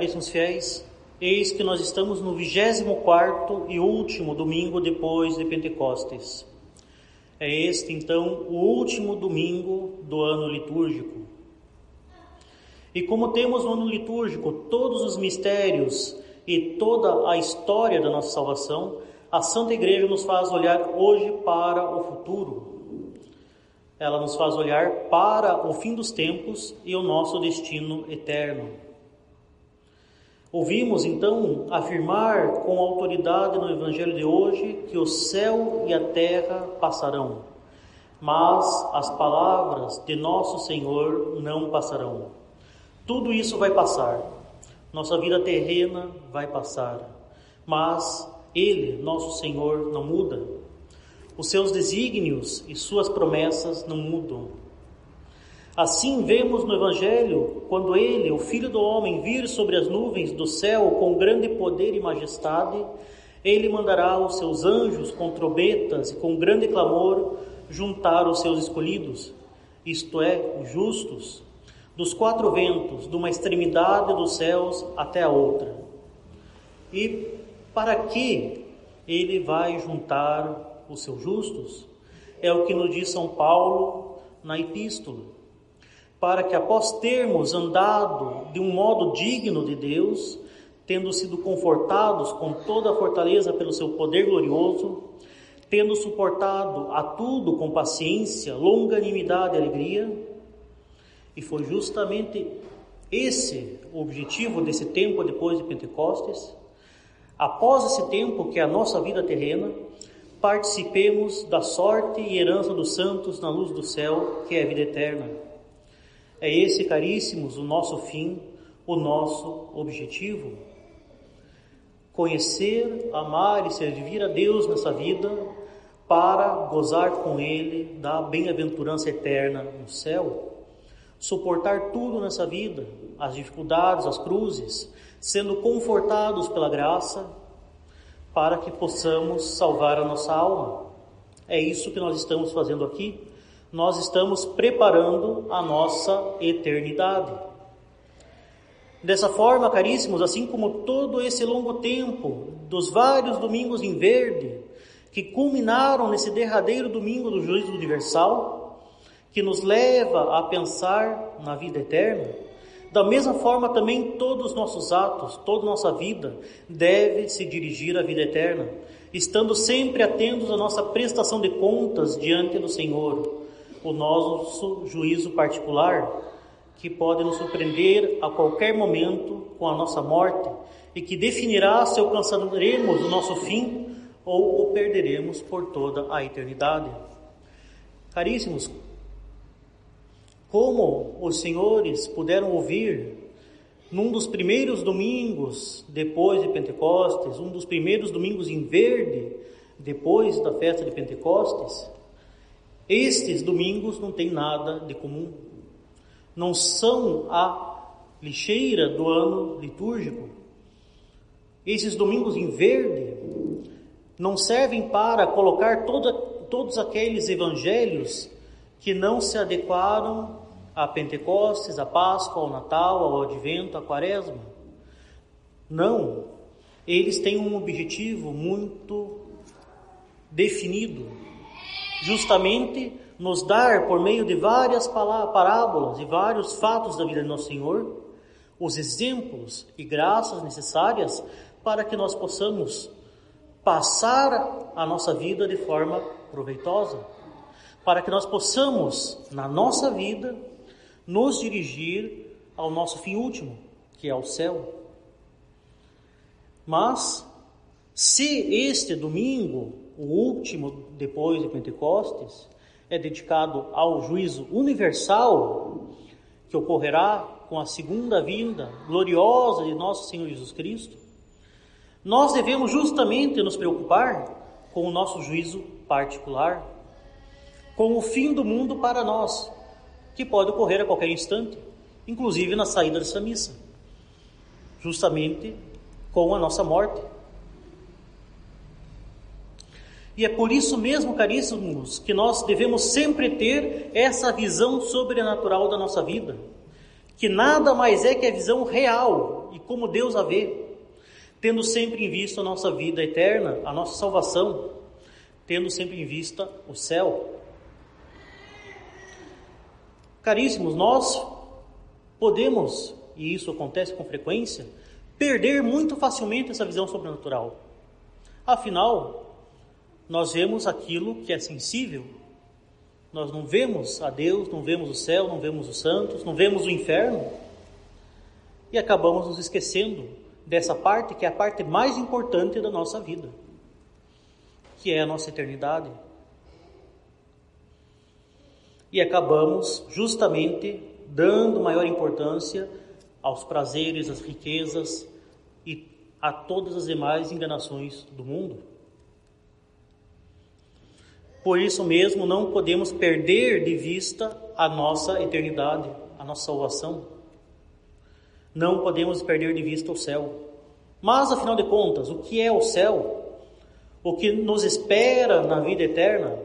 Caríssimos fiéis, eis que nós estamos no 24 e último domingo depois de Pentecostes. É este, então, o último domingo do ano litúrgico. E como temos no ano litúrgico todos os mistérios e toda a história da nossa salvação, a Santa Igreja nos faz olhar hoje para o futuro. Ela nos faz olhar para o fim dos tempos e o nosso destino eterno. Ouvimos então afirmar com autoridade no Evangelho de hoje que o céu e a terra passarão, mas as palavras de nosso Senhor não passarão. Tudo isso vai passar. Nossa vida terrena vai passar, mas Ele, nosso Senhor, não muda. Os seus desígnios e suas promessas não mudam. Assim vemos no Evangelho, quando ele, o Filho do Homem, vir sobre as nuvens do céu com grande poder e majestade, ele mandará os seus anjos com trombetas e com grande clamor juntar os seus escolhidos, isto é, os justos, dos quatro ventos, de uma extremidade dos céus até a outra. E para que ele vai juntar os seus justos? É o que nos diz São Paulo na epístola para que após termos andado de um modo digno de Deus, tendo sido confortados com toda a fortaleza pelo seu poder glorioso, tendo suportado a tudo com paciência, longanimidade e alegria, e foi justamente esse o objetivo desse tempo depois de Pentecostes, após esse tempo que é a nossa vida terrena, participemos da sorte e herança dos santos na luz do céu, que é a vida eterna é esse, caríssimos, o nosso fim, o nosso objetivo. Conhecer, amar e servir a Deus nessa vida para gozar com Ele da bem-aventurança eterna no céu. Suportar tudo nessa vida, as dificuldades, as cruzes, sendo confortados pela graça, para que possamos salvar a nossa alma. É isso que nós estamos fazendo aqui nós estamos preparando a nossa eternidade. Dessa forma, caríssimos, assim como todo esse longo tempo dos vários domingos em verde, que culminaram nesse derradeiro domingo do juízo universal, que nos leva a pensar na vida eterna, da mesma forma também todos os nossos atos, toda nossa vida deve se dirigir à vida eterna, estando sempre atentos à nossa prestação de contas diante do Senhor o nosso juízo particular, que pode nos surpreender a qualquer momento com a nossa morte e que definirá se alcançaremos o nosso fim ou o perderemos por toda a eternidade. Caríssimos, como os senhores puderam ouvir num dos primeiros domingos depois de Pentecostes, um dos primeiros domingos em verde depois da festa de Pentecostes, estes domingos não têm nada de comum. Não são a lixeira do ano litúrgico. Esses domingos em verde não servem para colocar toda, todos aqueles evangelhos que não se adequaram a Pentecostes, a Páscoa, ao Natal, ao Advento, à Quaresma. Não, eles têm um objetivo muito definido justamente nos dar, por meio de várias parábolas e vários fatos da vida de Nosso Senhor, os exemplos e graças necessárias para que nós possamos passar a nossa vida de forma proveitosa, para que nós possamos, na nossa vida, nos dirigir ao nosso fim último, que é o céu. Mas, se este domingo o último depois de Pentecostes, é dedicado ao juízo universal que ocorrerá com a segunda vinda gloriosa de nosso Senhor Jesus Cristo, nós devemos justamente nos preocupar com o nosso juízo particular, com o fim do mundo para nós, que pode ocorrer a qualquer instante, inclusive na saída dessa missa, justamente com a nossa morte. E é por isso mesmo, caríssimos, que nós devemos sempre ter essa visão sobrenatural da nossa vida, que nada mais é que a visão real e como Deus a vê, tendo sempre em vista a nossa vida eterna, a nossa salvação, tendo sempre em vista o céu. Caríssimos, nós podemos, e isso acontece com frequência, perder muito facilmente essa visão sobrenatural. Afinal, nós vemos aquilo que é sensível. Nós não vemos a Deus, não vemos o céu, não vemos os santos, não vemos o inferno. E acabamos nos esquecendo dessa parte que é a parte mais importante da nossa vida, que é a nossa eternidade. E acabamos justamente dando maior importância aos prazeres, às riquezas e a todas as demais enganações do mundo. Por isso mesmo, não podemos perder de vista a nossa eternidade, a nossa salvação. Não podemos perder de vista o céu. Mas, afinal de contas, o que é o céu? O que nos espera na vida eterna?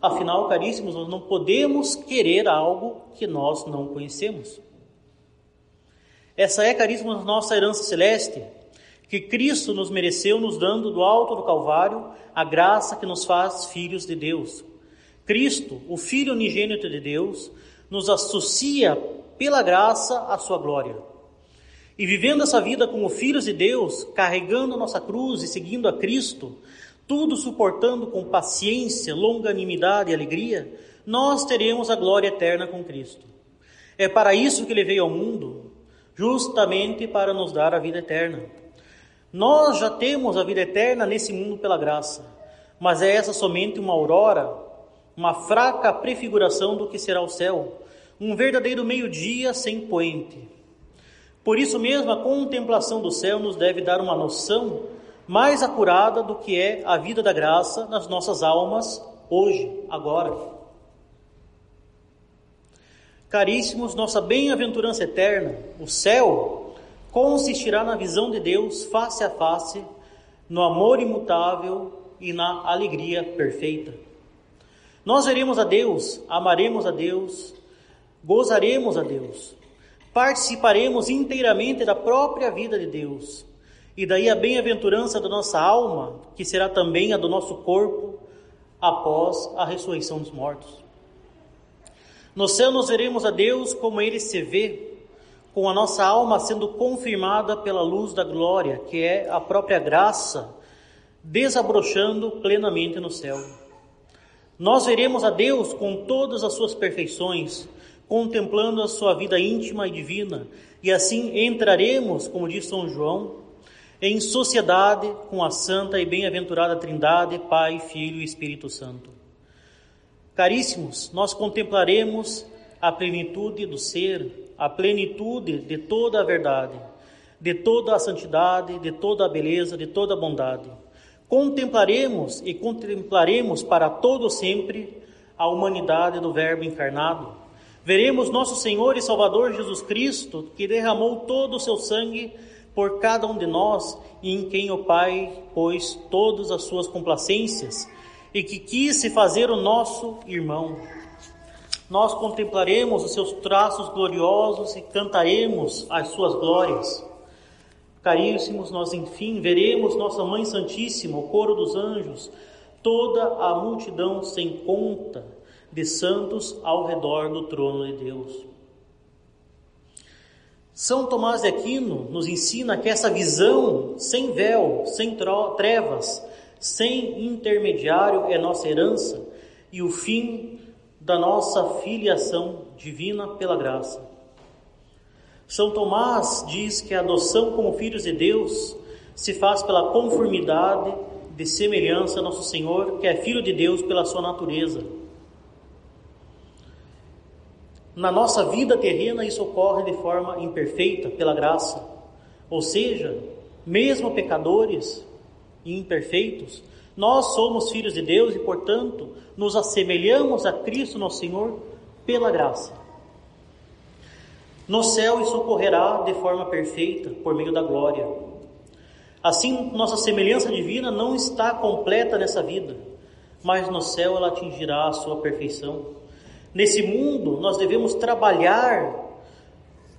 Afinal, caríssimos, nós não podemos querer algo que nós não conhecemos. Essa é, caríssimos, nossa herança celeste que Cristo nos mereceu, nos dando do alto do Calvário a graça que nos faz filhos de Deus. Cristo, o Filho unigênito de Deus, nos associa pela graça à sua glória. E vivendo essa vida como filhos de Deus, carregando nossa cruz e seguindo a Cristo, tudo suportando com paciência, longanimidade e alegria, nós teremos a glória eterna com Cristo. É para isso que ele veio ao mundo, justamente para nos dar a vida eterna. Nós já temos a vida eterna nesse mundo pela graça, mas é essa somente uma aurora, uma fraca prefiguração do que será o céu, um verdadeiro meio-dia sem poente. Por isso mesmo, a contemplação do céu nos deve dar uma noção mais acurada do que é a vida da graça nas nossas almas hoje, agora. Caríssimos, nossa bem-aventurança eterna, o céu, consistirá na visão de Deus face a face, no amor imutável e na alegria perfeita. Nós veremos a Deus, amaremos a Deus, gozaremos a Deus, participaremos inteiramente da própria vida de Deus, e daí a bem-aventurança da nossa alma, que será também a do nosso corpo após a ressurreição dos mortos. No céu nós veremos a Deus como ele se vê, com a nossa alma sendo confirmada pela luz da glória, que é a própria graça, desabrochando plenamente no céu. Nós veremos a Deus com todas as suas perfeições, contemplando a sua vida íntima e divina, e assim entraremos, como diz São João, em sociedade com a santa e bem-aventurada Trindade, Pai, Filho e Espírito Santo. Caríssimos, nós contemplaremos a plenitude do ser, a plenitude de toda a verdade, de toda a santidade, de toda a beleza, de toda a bondade. Contemplaremos e contemplaremos para todo sempre a humanidade do Verbo encarnado. Veremos nosso Senhor e Salvador Jesus Cristo, que derramou todo o seu sangue por cada um de nós e em quem o Pai pôs todas as suas complacências e que quis se fazer o nosso irmão nós contemplaremos os seus traços gloriosos e cantaremos as suas glórias. Caríssimos, nós enfim veremos Nossa Mãe Santíssima, o coro dos anjos, toda a multidão sem conta de santos ao redor do trono de Deus. São Tomás de Aquino nos ensina que essa visão sem véu, sem trevas, sem intermediário é nossa herança e o fim da nossa filiação divina pela graça. São Tomás diz que a adoção como filhos de Deus se faz pela conformidade de semelhança a nosso Senhor, que é filho de Deus pela sua natureza. Na nossa vida terrena, isso ocorre de forma imperfeita, pela graça. Ou seja, mesmo pecadores e imperfeitos, nós somos filhos de Deus e, portanto, nos assemelhamos a Cristo, nosso Senhor, pela graça. No céu isso ocorrerá de forma perfeita, por meio da glória. Assim, nossa semelhança divina não está completa nessa vida, mas no céu ela atingirá a sua perfeição. Nesse mundo, nós devemos trabalhar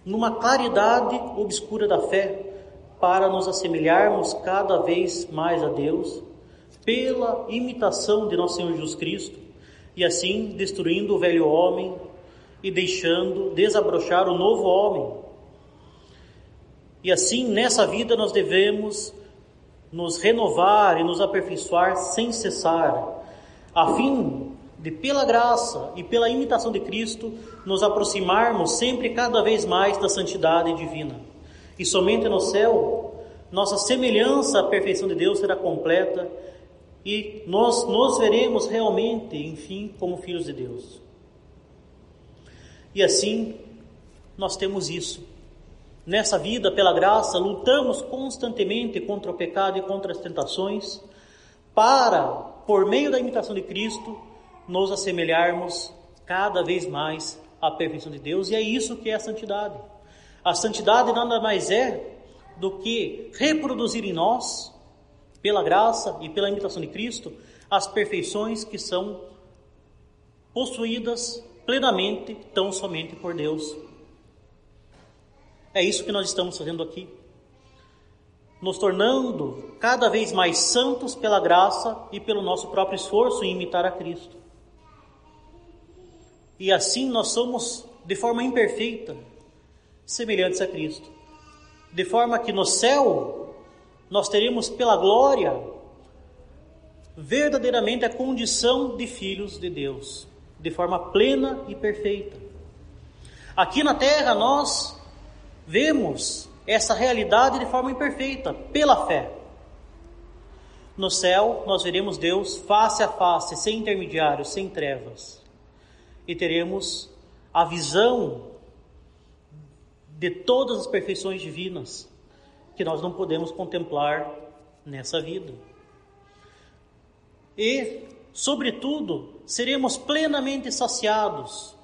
numa claridade obscura da fé, para nos assemelharmos cada vez mais a Deus, pela imitação de nosso Senhor Jesus Cristo, e assim destruindo o velho homem e deixando desabrochar o novo homem. E assim, nessa vida, nós devemos nos renovar e nos aperfeiçoar sem cessar, a fim de, pela graça e pela imitação de Cristo, nos aproximarmos sempre cada vez mais da santidade divina. E somente no céu, nossa semelhança à perfeição de Deus será completa e nós nos veremos realmente, enfim, como filhos de Deus. E assim, nós temos isso. Nessa vida, pela graça, lutamos constantemente contra o pecado e contra as tentações, para, por meio da imitação de Cristo, nos assemelharmos cada vez mais à perfeição de Deus, e é isso que é a santidade. A santidade nada mais é do que reproduzir em nós, pela graça e pela imitação de Cristo, as perfeições que são possuídas plenamente tão somente por Deus. É isso que nós estamos fazendo aqui. Nos tornando cada vez mais santos pela graça e pelo nosso próprio esforço em imitar a Cristo. E assim nós somos, de forma imperfeita, semelhantes a Cristo. De forma que no céu nós teremos pela glória verdadeiramente a condição de filhos de Deus de forma plena e perfeita. Aqui na terra nós vemos essa realidade de forma imperfeita, pela fé. No céu nós veremos Deus face a face, sem intermediários, sem trevas. E teremos a visão de todas as perfeições divinas que nós não podemos contemplar nessa vida. E Sobretudo, seremos plenamente saciados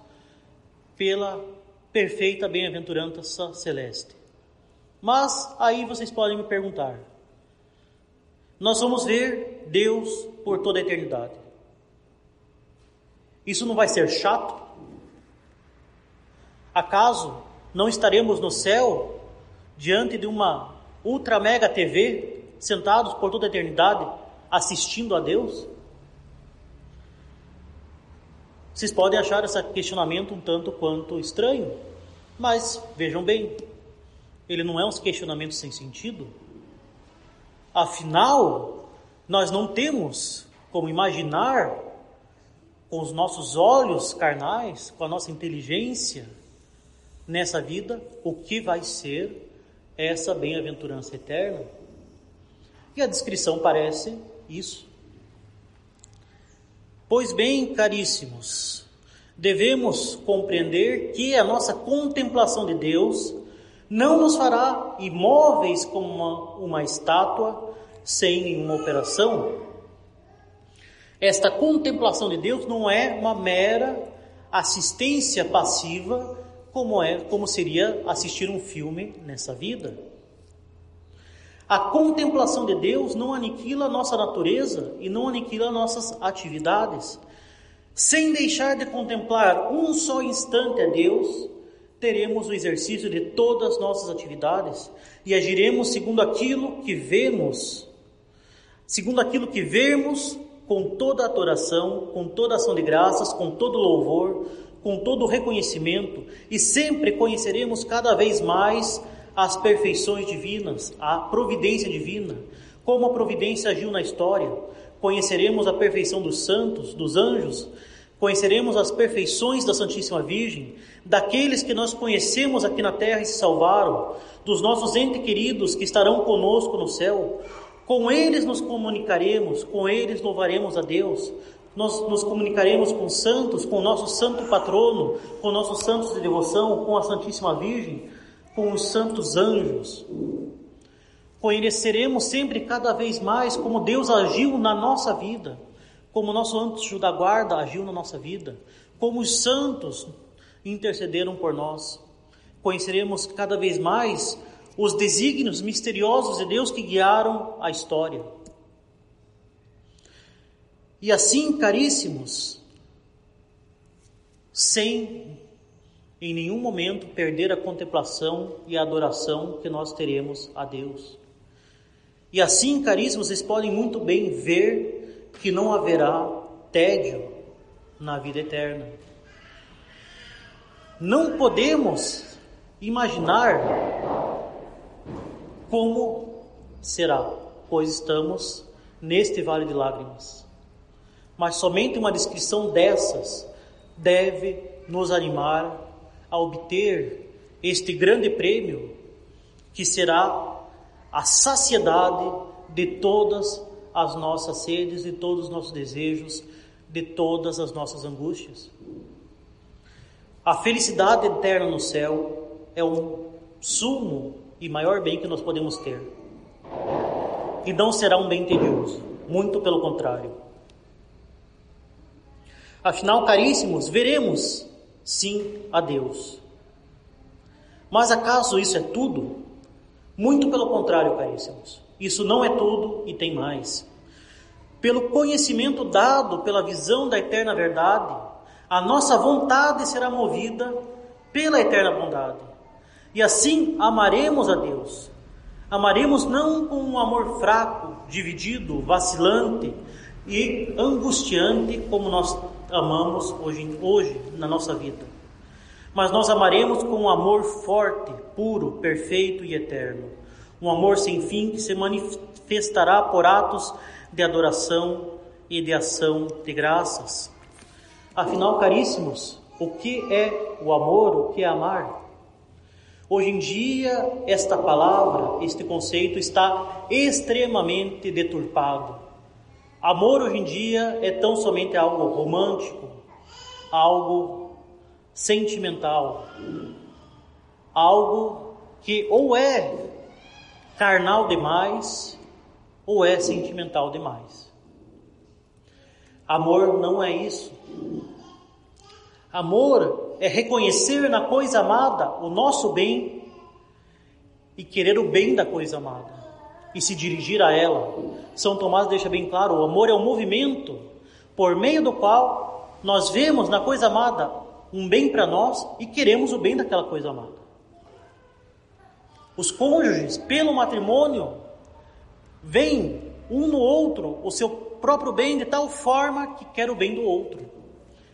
pela perfeita bem-aventurança celeste. Mas aí vocês podem me perguntar: nós vamos ver Deus por toda a eternidade. Isso não vai ser chato? Acaso não estaremos no céu diante de uma ultra mega TV, sentados por toda a eternidade, assistindo a Deus? Vocês podem achar esse questionamento um tanto quanto estranho, mas vejam bem, ele não é um questionamento sem sentido. Afinal, nós não temos como imaginar com os nossos olhos carnais, com a nossa inteligência nessa vida, o que vai ser essa bem-aventurança eterna. E a descrição parece isso. Pois bem, caríssimos, devemos compreender que a nossa contemplação de Deus não nos fará imóveis como uma, uma estátua sem nenhuma operação. Esta contemplação de Deus não é uma mera assistência passiva, como é, como seria assistir um filme nessa vida. A contemplação de Deus não aniquila a nossa natureza e não aniquila nossas atividades. Sem deixar de contemplar um só instante a Deus, teremos o exercício de todas as nossas atividades e agiremos segundo aquilo que vemos, segundo aquilo que vemos, com toda adoração, com toda ação de graças, com todo louvor, com todo o reconhecimento, e sempre conheceremos cada vez mais as perfeições divinas, a providência divina, como a providência agiu na história. Conheceremos a perfeição dos santos, dos anjos, conheceremos as perfeições da Santíssima Virgem, daqueles que nós conhecemos aqui na terra e se salvaram, dos nossos entes queridos que estarão conosco no céu. Com eles nos comunicaremos, com eles louvaremos a Deus, nós nos comunicaremos com santos, com o nosso santo patrono, com nossos santos de devoção, com a Santíssima Virgem, com os santos anjos. Conheceremos sempre cada vez mais como Deus agiu na nossa vida, como nosso anjo da guarda agiu na nossa vida, como os santos intercederam por nós. Conheceremos cada vez mais os desígnios misteriosos de Deus que guiaram a história. E assim, caríssimos, sem em nenhum momento perder a contemplação e a adoração que nós teremos a Deus. E assim, caríssimos, vocês podem muito bem ver que não haverá tédio na vida eterna. Não podemos imaginar como será, pois estamos neste vale de lágrimas. Mas somente uma descrição dessas deve nos animar a obter este grande prêmio que será a saciedade de todas as nossas sedes, de todos os nossos desejos, de todas as nossas angústias. A felicidade eterna no céu é um sumo e maior bem que nós podemos ter. E não será um bem tedioso, muito pelo contrário. Afinal, caríssimos, veremos sim a Deus. Mas acaso isso é tudo? Muito pelo contrário, caríssimos. Isso não é tudo e tem mais. Pelo conhecimento dado pela visão da eterna verdade, a nossa vontade será movida pela eterna bondade. E assim amaremos a Deus. Amaremos não com um amor fraco, dividido, vacilante e angustiante como nós amamos hoje, hoje na nossa vida. Mas nós amaremos com um amor forte, puro, perfeito e eterno. Um amor sem fim que se manifestará por atos de adoração e de ação de graças. Afinal, caríssimos, o que é o amor, o que é amar? Hoje em dia, esta palavra, este conceito está extremamente deturpado. Amor hoje em dia é tão somente algo romântico, algo sentimental, algo que ou é carnal demais ou é sentimental demais. Amor não é isso. Amor é reconhecer na coisa amada o nosso bem e querer o bem da coisa amada e se dirigir a ela. São Tomás deixa bem claro: o amor é um movimento por meio do qual nós vemos na coisa amada um bem para nós e queremos o bem daquela coisa amada. Os cônjuges, pelo matrimônio, veem um no outro o seu próprio bem de tal forma que quer o bem do outro,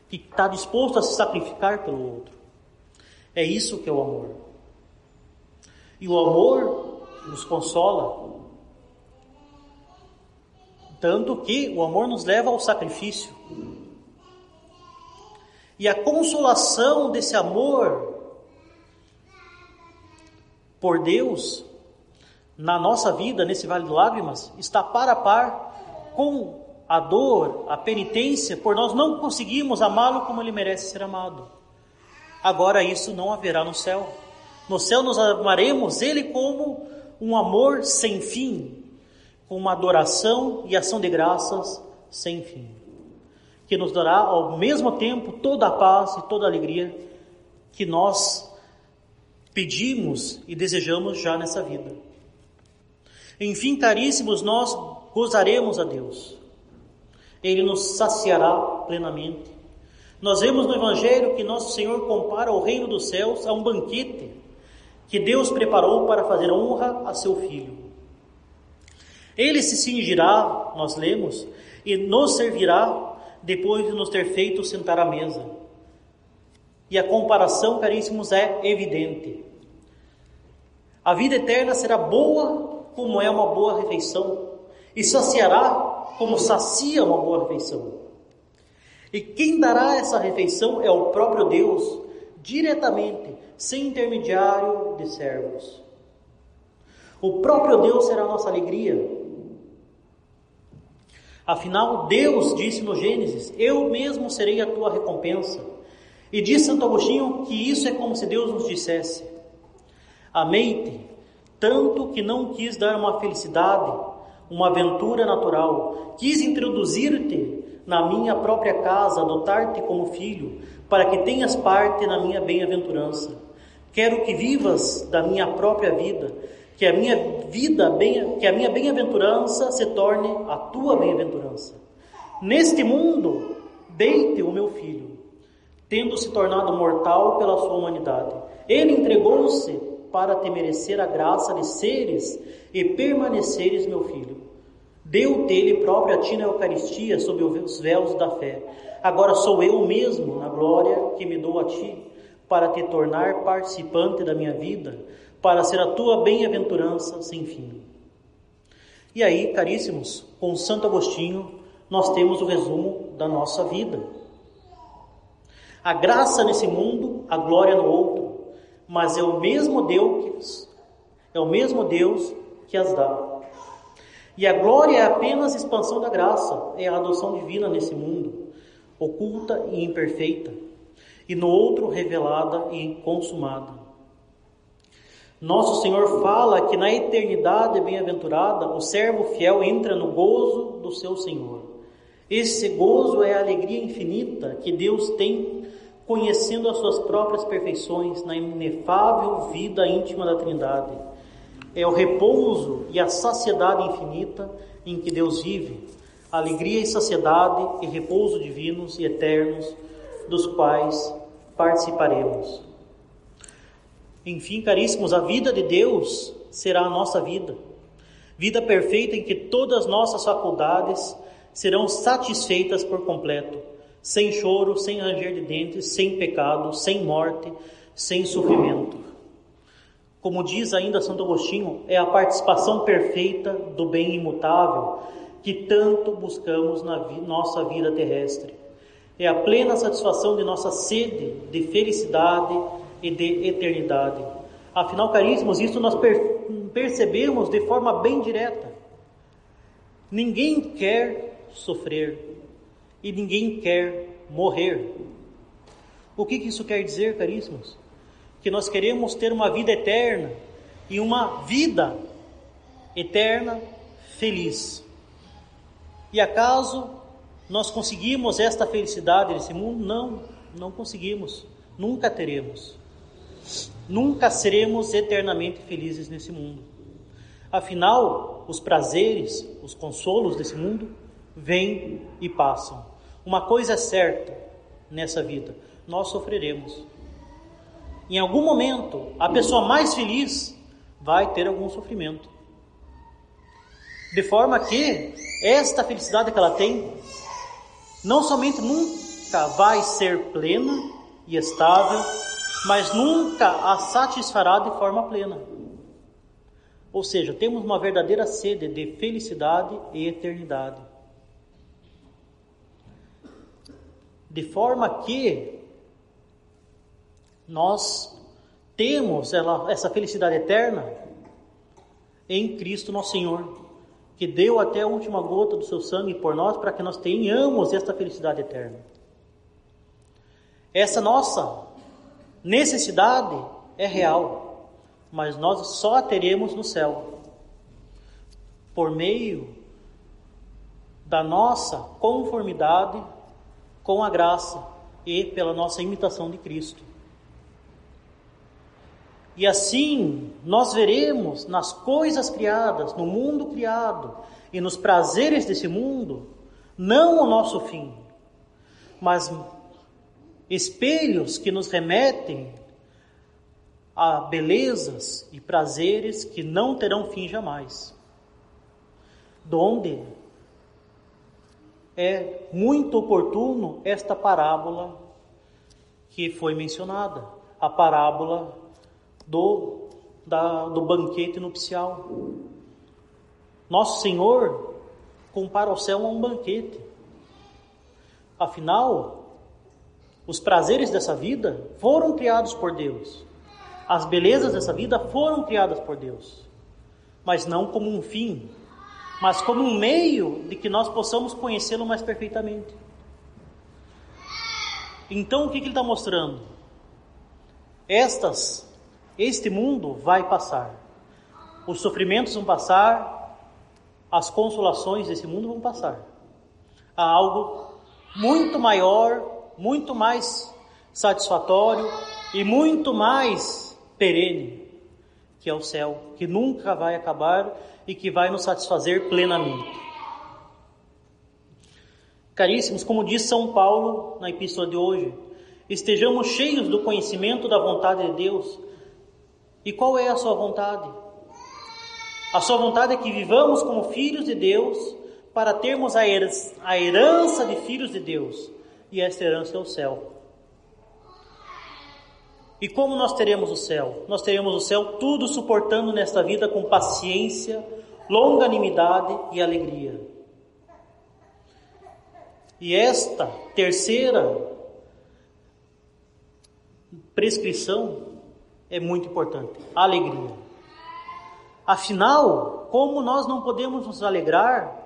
que está disposto a se sacrificar pelo outro. É isso que é o amor. E o amor nos consola, tanto que o amor nos leva ao sacrifício. E a consolação desse amor por Deus na nossa vida, nesse vale de lágrimas, está para a par com a dor, a penitência, por nós não conseguirmos amá-lo como ele merece ser amado. Agora isso não haverá no céu. No céu nós amaremos ele como um amor sem fim, com uma adoração e ação de graças sem fim, que nos dará ao mesmo tempo toda a paz e toda a alegria que nós pedimos e desejamos já nessa vida. Enfim, caríssimos, nós gozaremos a Deus. Ele nos saciará plenamente. Nós vemos no Evangelho que nosso Senhor compara o reino dos céus a um banquete que Deus preparou para fazer honra a seu Filho. Ele se cingirá, nós lemos, e nos servirá depois de nos ter feito sentar à mesa. E a comparação, caríssimos, é evidente. A vida eterna será boa como é uma boa refeição, e saciará como sacia uma boa refeição. E quem dará essa refeição é o próprio Deus, diretamente, sem intermediário de servos. O próprio Deus será a nossa alegria. Afinal, Deus disse no Gênesis: Eu mesmo serei a tua recompensa. E diz Santo Agostinho que isso é como se Deus nos dissesse: Amei-te tanto que não quis dar uma felicidade, uma aventura natural, quis introduzir-te na minha própria casa, adotar-te como filho, para que tenhas parte na minha bem-aventurança. Quero que vivas da minha própria vida, que a minha vida, bem, que a minha bem-aventurança se torne a tua bem-aventurança. Neste mundo, deite o meu filho, tendo se tornado mortal pela sua humanidade. Ele entregou-se para te merecer a graça de seres e permaneceres meu filho. Deu-te ele próprio a ti na Eucaristia sob os véus da fé. Agora sou eu mesmo, na glória que me dou a ti, para te tornar participante da minha vida, para ser a tua bem-aventurança sem fim. E aí, caríssimos, com Santo Agostinho, nós temos o resumo da nossa vida. A graça nesse mundo, a glória no outro, mas é o mesmo Deus, é o mesmo Deus que as dá. E a glória é apenas expansão da graça, é a adoção divina nesse mundo, oculta e imperfeita, e no outro revelada e consumada. Nosso Senhor fala que na eternidade bem-aventurada o servo fiel entra no gozo do seu Senhor. Esse gozo é a alegria infinita que Deus tem conhecendo as suas próprias perfeições na inefável vida íntima da Trindade. É o repouso e a saciedade infinita em que Deus vive, alegria e saciedade e repouso divinos e eternos dos quais participaremos. Enfim, caríssimos, a vida de Deus será a nossa vida. Vida perfeita em que todas as nossas faculdades serão satisfeitas por completo, sem choro, sem ranger de dentes, sem pecado, sem morte, sem sofrimento. Como diz ainda Santo Agostinho, é a participação perfeita do bem imutável que tanto buscamos na vi nossa vida terrestre. É a plena satisfação de nossa sede de felicidade e de eternidade. Afinal, caríssimos, isso nós per percebemos de forma bem direta. Ninguém quer sofrer e ninguém quer morrer. O que, que isso quer dizer, caríssimos? Que nós queremos ter uma vida eterna e uma vida eterna feliz. E acaso nós conseguimos esta felicidade nesse mundo? Não, não conseguimos, nunca teremos. Nunca seremos eternamente felizes nesse mundo. Afinal, os prazeres, os consolos desse mundo vêm e passam. Uma coisa é certa nessa vida: nós sofreremos. Em algum momento, a pessoa mais feliz vai ter algum sofrimento. De forma que esta felicidade que ela tem, não somente nunca vai ser plena e estável, mas nunca a satisfará de forma plena. Ou seja, temos uma verdadeira sede de felicidade e eternidade. De forma que nós temos ela, essa felicidade eterna em Cristo nosso Senhor, que deu até a última gota do seu sangue por nós para que nós tenhamos esta felicidade eterna. Essa nossa necessidade é real, mas nós só a teremos no céu por meio da nossa conformidade com a graça e pela nossa imitação de Cristo. E assim nós veremos nas coisas criadas, no mundo criado e nos prazeres desse mundo, não o nosso fim, mas espelhos que nos remetem a belezas e prazeres que não terão fim jamais. Donde é muito oportuno esta parábola que foi mencionada, a parábola do, da, do banquete nupcial. Nosso Senhor compara o céu a um banquete. Afinal, os prazeres dessa vida foram criados por Deus. As belezas dessa vida foram criadas por Deus. Mas não como um fim, mas como um meio de que nós possamos conhecê-lo mais perfeitamente. Então o que, que ele está mostrando? Estas, este mundo vai passar. Os sofrimentos vão passar, as consolações desse mundo vão passar. Há algo muito maior muito mais satisfatório e muito mais perene, que é o céu, que nunca vai acabar e que vai nos satisfazer plenamente. Caríssimos, como diz São Paulo na epístola de hoje, estejamos cheios do conhecimento da vontade de Deus. E qual é a sua vontade? A sua vontade é que vivamos como filhos de Deus para termos a herança de filhos de Deus. E esta herança é o céu. E como nós teremos o céu? Nós teremos o céu tudo suportando nesta vida com paciência, longanimidade e alegria. E esta terceira prescrição é muito importante: alegria. Afinal, como nós não podemos nos alegrar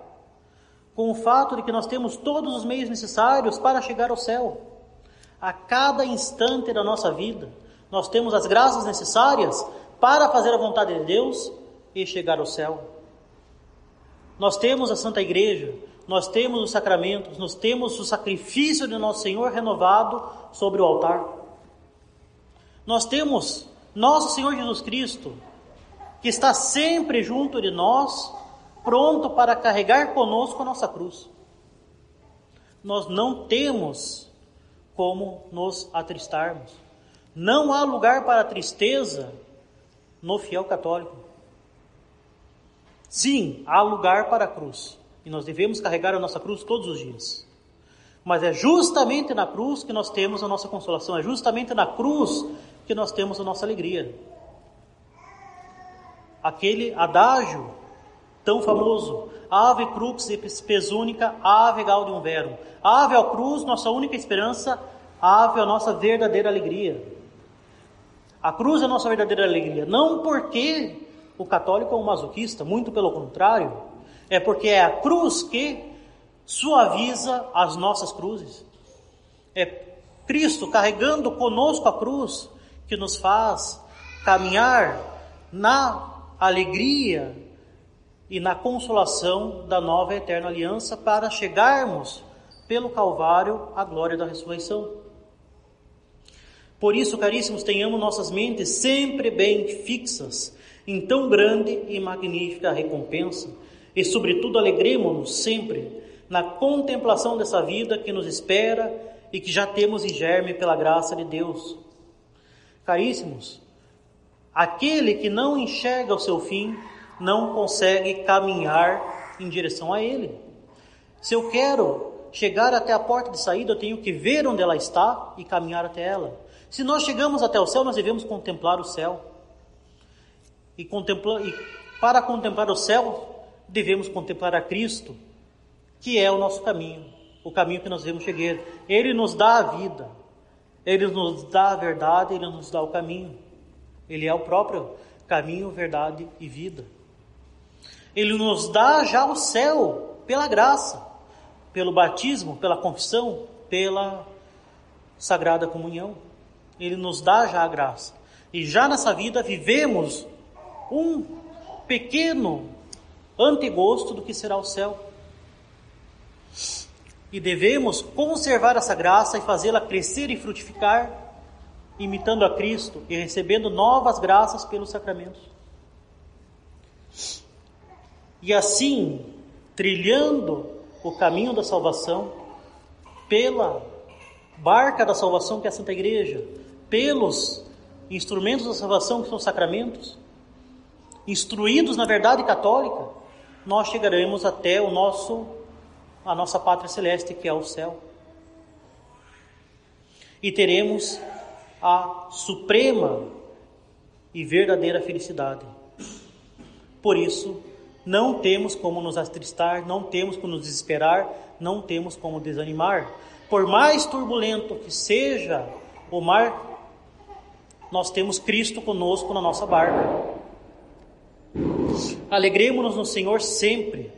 com o fato de que nós temos todos os meios necessários para chegar ao céu? A cada instante da nossa vida, nós temos as graças necessárias para fazer a vontade de Deus e chegar ao céu. Nós temos a Santa Igreja, nós temos os sacramentos, nós temos o sacrifício de nosso Senhor renovado sobre o altar. Nós temos nosso Senhor Jesus Cristo, que está sempre junto de nós, pronto para carregar conosco a nossa cruz. Nós não temos como nos atristarmos. Não há lugar para tristeza no fiel católico. Sim, há lugar para a cruz. E nós devemos carregar a nossa cruz todos os dias. Mas é justamente na cruz que nós temos a nossa consolação, é justamente na cruz que nós temos a nossa alegria. Aquele adágio tão famoso, ave crux spes unica, ave gaudium verum. Ave ao cruz, nossa única esperança, ave a nossa verdadeira alegria. A cruz é a nossa verdadeira alegria. Não porque o católico é um masoquista, muito pelo contrário. É porque é a cruz que suaviza as nossas cruzes. É Cristo carregando conosco a cruz que nos faz caminhar na alegria e na consolação da nova eterna aliança para chegarmos pelo Calvário à glória da ressurreição. Por isso, caríssimos, tenhamos nossas mentes sempre bem fixas em tão grande e magnífica recompensa, e, sobretudo, alegremos-nos sempre na contemplação dessa vida que nos espera e que já temos em germe pela graça de Deus. Caríssimos, aquele que não enxerga o seu fim não consegue caminhar em direção a ele. Se eu quero chegar até a porta de saída, eu tenho que ver onde ela está e caminhar até ela. Se nós chegamos até o céu, nós devemos contemplar o céu. E, contempla, e para contemplar o céu, devemos contemplar a Cristo, que é o nosso caminho, o caminho que nós devemos chegar. Ele nos dá a vida, ele nos dá a verdade, ele nos dá o caminho. Ele é o próprio caminho, verdade e vida. Ele nos dá já o céu pela graça, pelo batismo, pela confissão, pela sagrada comunhão. Ele nos dá já a graça. E já nessa vida vivemos um pequeno antegosto do que será o céu. E devemos conservar essa graça e fazê-la crescer e frutificar, imitando a Cristo e recebendo novas graças pelos sacramentos. E assim, trilhando o caminho da salvação, pela barca da salvação que é a Santa Igreja, pelos instrumentos da salvação que são sacramentos, instruídos na verdade católica, nós chegaremos até o nosso a nossa pátria celeste, que é o céu. E teremos a suprema e verdadeira felicidade. Por isso, não temos como nos atristar, não temos como nos desesperar, não temos como desanimar. Por mais turbulento que seja o mar nós temos Cristo conosco na nossa barca. Alegremos-nos no Senhor sempre.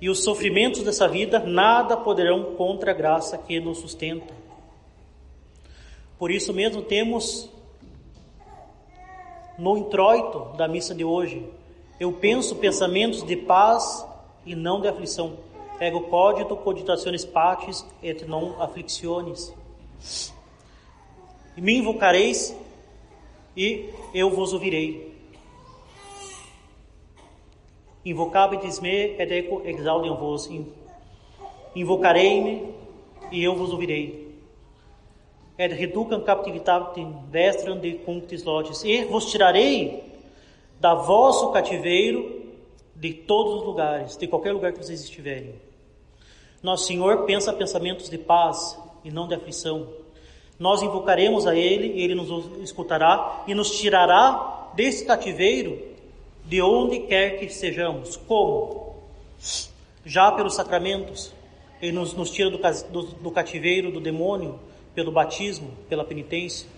E os sofrimentos dessa vida nada poderão contra a graça que nos sustenta. Por isso mesmo temos no introito da missa de hoje, eu penso pensamentos de paz e não de aflição. Ego cogito cogitationes patis et non afflictiones me invocareis e eu vos ouvirei. Invocabitis me et eco exaudiam vos. Invocarei-me e eu vos ouvirei. et reducam captivitatem vestram de cunctis lotes, e vos tirarei da vosso cativeiro de todos os lugares, de qualquer lugar que vocês estiverem. Nosso Senhor pensa pensamentos de paz e não de aflição. Nós invocaremos a Ele, e Ele nos escutará e nos tirará desse cativeiro de onde quer que sejamos. Como? Já pelos sacramentos. Ele nos, nos tira do, do, do cativeiro do demônio pelo batismo, pela penitência.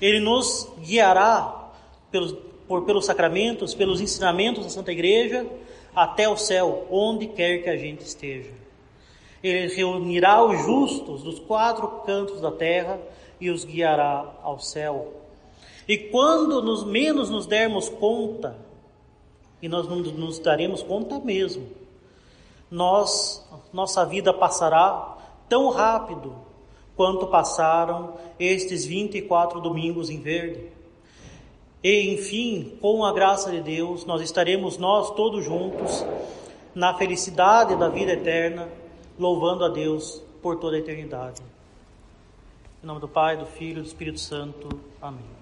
Ele nos guiará pelos, por, pelos sacramentos, pelos ensinamentos da Santa Igreja, até o céu, onde quer que a gente esteja. Ele reunirá os justos dos quatro cantos da terra e os guiará ao céu. E quando nos menos nos dermos conta, e nós não nos daremos conta mesmo, nós, nossa vida passará tão rápido quanto passaram estes 24 domingos em verde. E, enfim, com a graça de Deus, nós estaremos nós todos juntos na felicidade da vida eterna, louvando a Deus por toda a eternidade. Em nome do Pai, do Filho e do Espírito Santo. Amém.